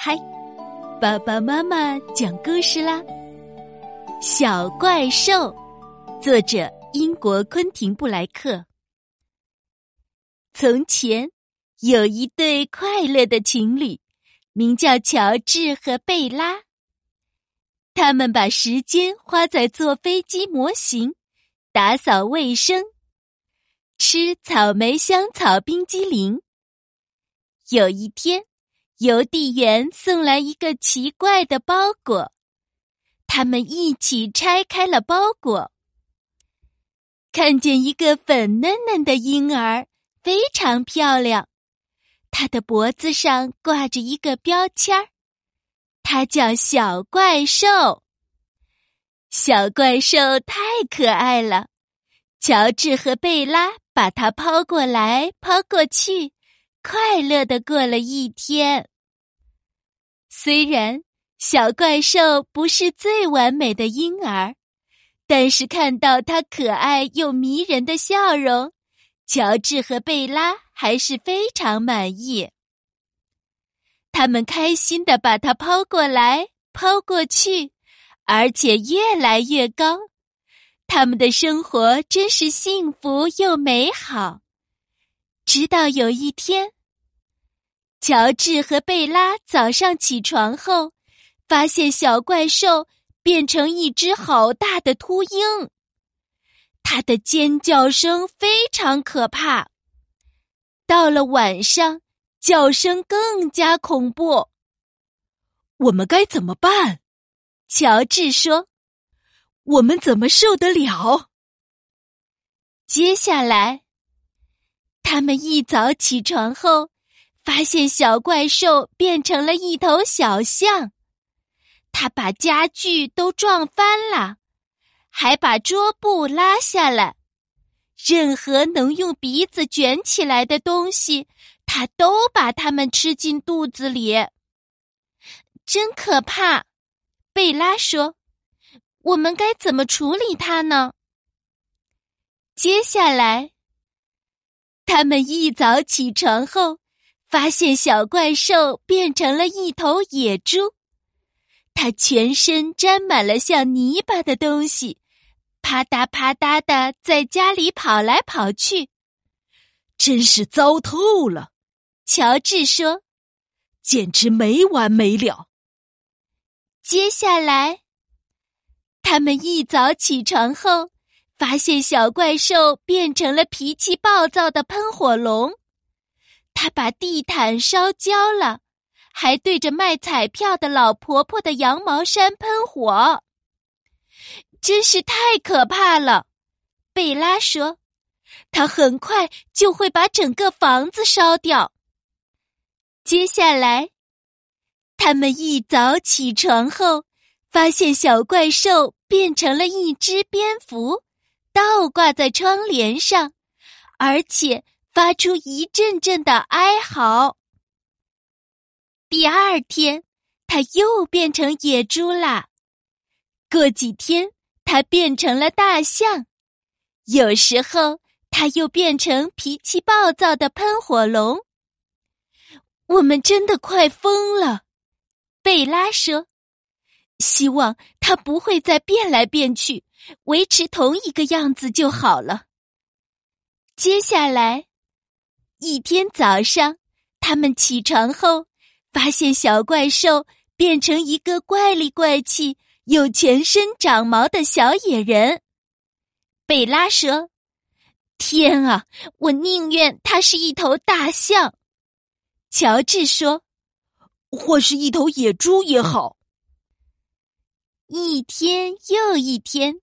嗨，爸爸妈妈讲故事啦！小怪兽，作者英国昆廷布莱克。从前有一对快乐的情侣，名叫乔治和贝拉。他们把时间花在做飞机模型、打扫卫生、吃草莓香草冰激凌。有一天。邮递员送来一个奇怪的包裹，他们一起拆开了包裹，看见一个粉嫩嫩的婴儿，非常漂亮。他的脖子上挂着一个标签儿，他叫小怪兽。小怪兽太可爱了，乔治和贝拉把它抛过来抛过去。快乐的过了一天。虽然小怪兽不是最完美的婴儿，但是看到他可爱又迷人的笑容，乔治和贝拉还是非常满意。他们开心的把它抛过来抛过去，而且越来越高。他们的生活真是幸福又美好。直到有一天。乔治和贝拉早上起床后，发现小怪兽变成一只好大的秃鹰，它的尖叫声非常可怕。到了晚上，叫声更加恐怖。我们该怎么办？乔治说：“我们怎么受得了？”接下来，他们一早起床后。发现小怪兽变成了一头小象，它把家具都撞翻了，还把桌布拉下来。任何能用鼻子卷起来的东西，它都把它们吃进肚子里。真可怕！贝拉说：“我们该怎么处理它呢？”接下来，他们一早起床后。发现小怪兽变成了一头野猪，它全身沾满了像泥巴的东西，啪嗒啪嗒的在家里跑来跑去，真是糟透了。乔治说：“简直没完没了。”接下来，他们一早起床后，发现小怪兽变成了脾气暴躁的喷火龙。他把地毯烧焦了，还对着卖彩票的老婆婆的羊毛衫喷火，真是太可怕了。贝拉说：“他很快就会把整个房子烧掉。”接下来，他们一早起床后，发现小怪兽变成了一只蝙蝠，倒挂在窗帘上，而且。发出一阵阵的哀嚎。第二天，它又变成野猪啦。过几天，它变成了大象。有时候，它又变成脾气暴躁的喷火龙。我们真的快疯了，贝拉说：“希望它不会再变来变去，维持同一个样子就好了。”接下来。一天早上，他们起床后，发现小怪兽变成一个怪里怪气、有全身长毛的小野人。贝拉说：“天啊，我宁愿它是一头大象。”乔治说：“或是一头野猪也好。”一天又一天，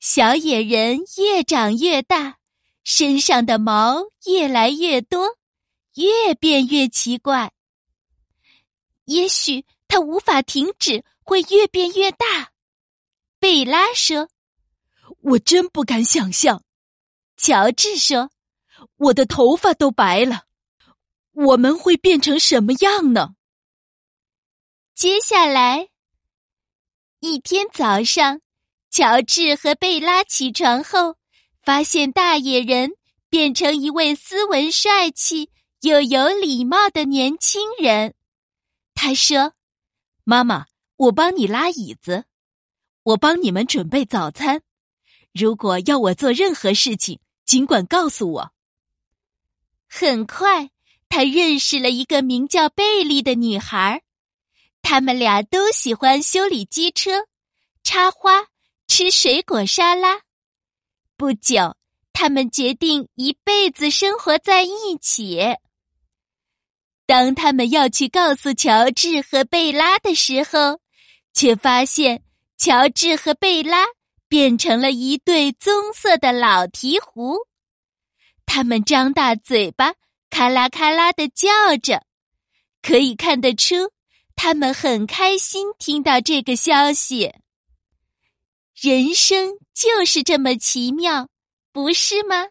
小野人越长越大。身上的毛越来越多，越变越奇怪。也许它无法停止，会越变越大。贝拉说：“我真不敢想象。”乔治说：“我的头发都白了，我们会变成什么样呢？”接下来一天早上，乔治和贝拉起床后。发现大野人变成一位斯文、帅气又有礼貌的年轻人，他说：“妈妈，我帮你拉椅子，我帮你们准备早餐。如果要我做任何事情，尽管告诉我。”很快，他认识了一个名叫贝利的女孩，他们俩都喜欢修理机车、插花、吃水果沙拉。不久，他们决定一辈子生活在一起。当他们要去告诉乔治和贝拉的时候，却发现乔治和贝拉变成了一对棕色的老鹈鹕。他们张大嘴巴，咔啦咔啦的叫着，可以看得出，他们很开心听到这个消息。人生就是这么奇妙，不是吗？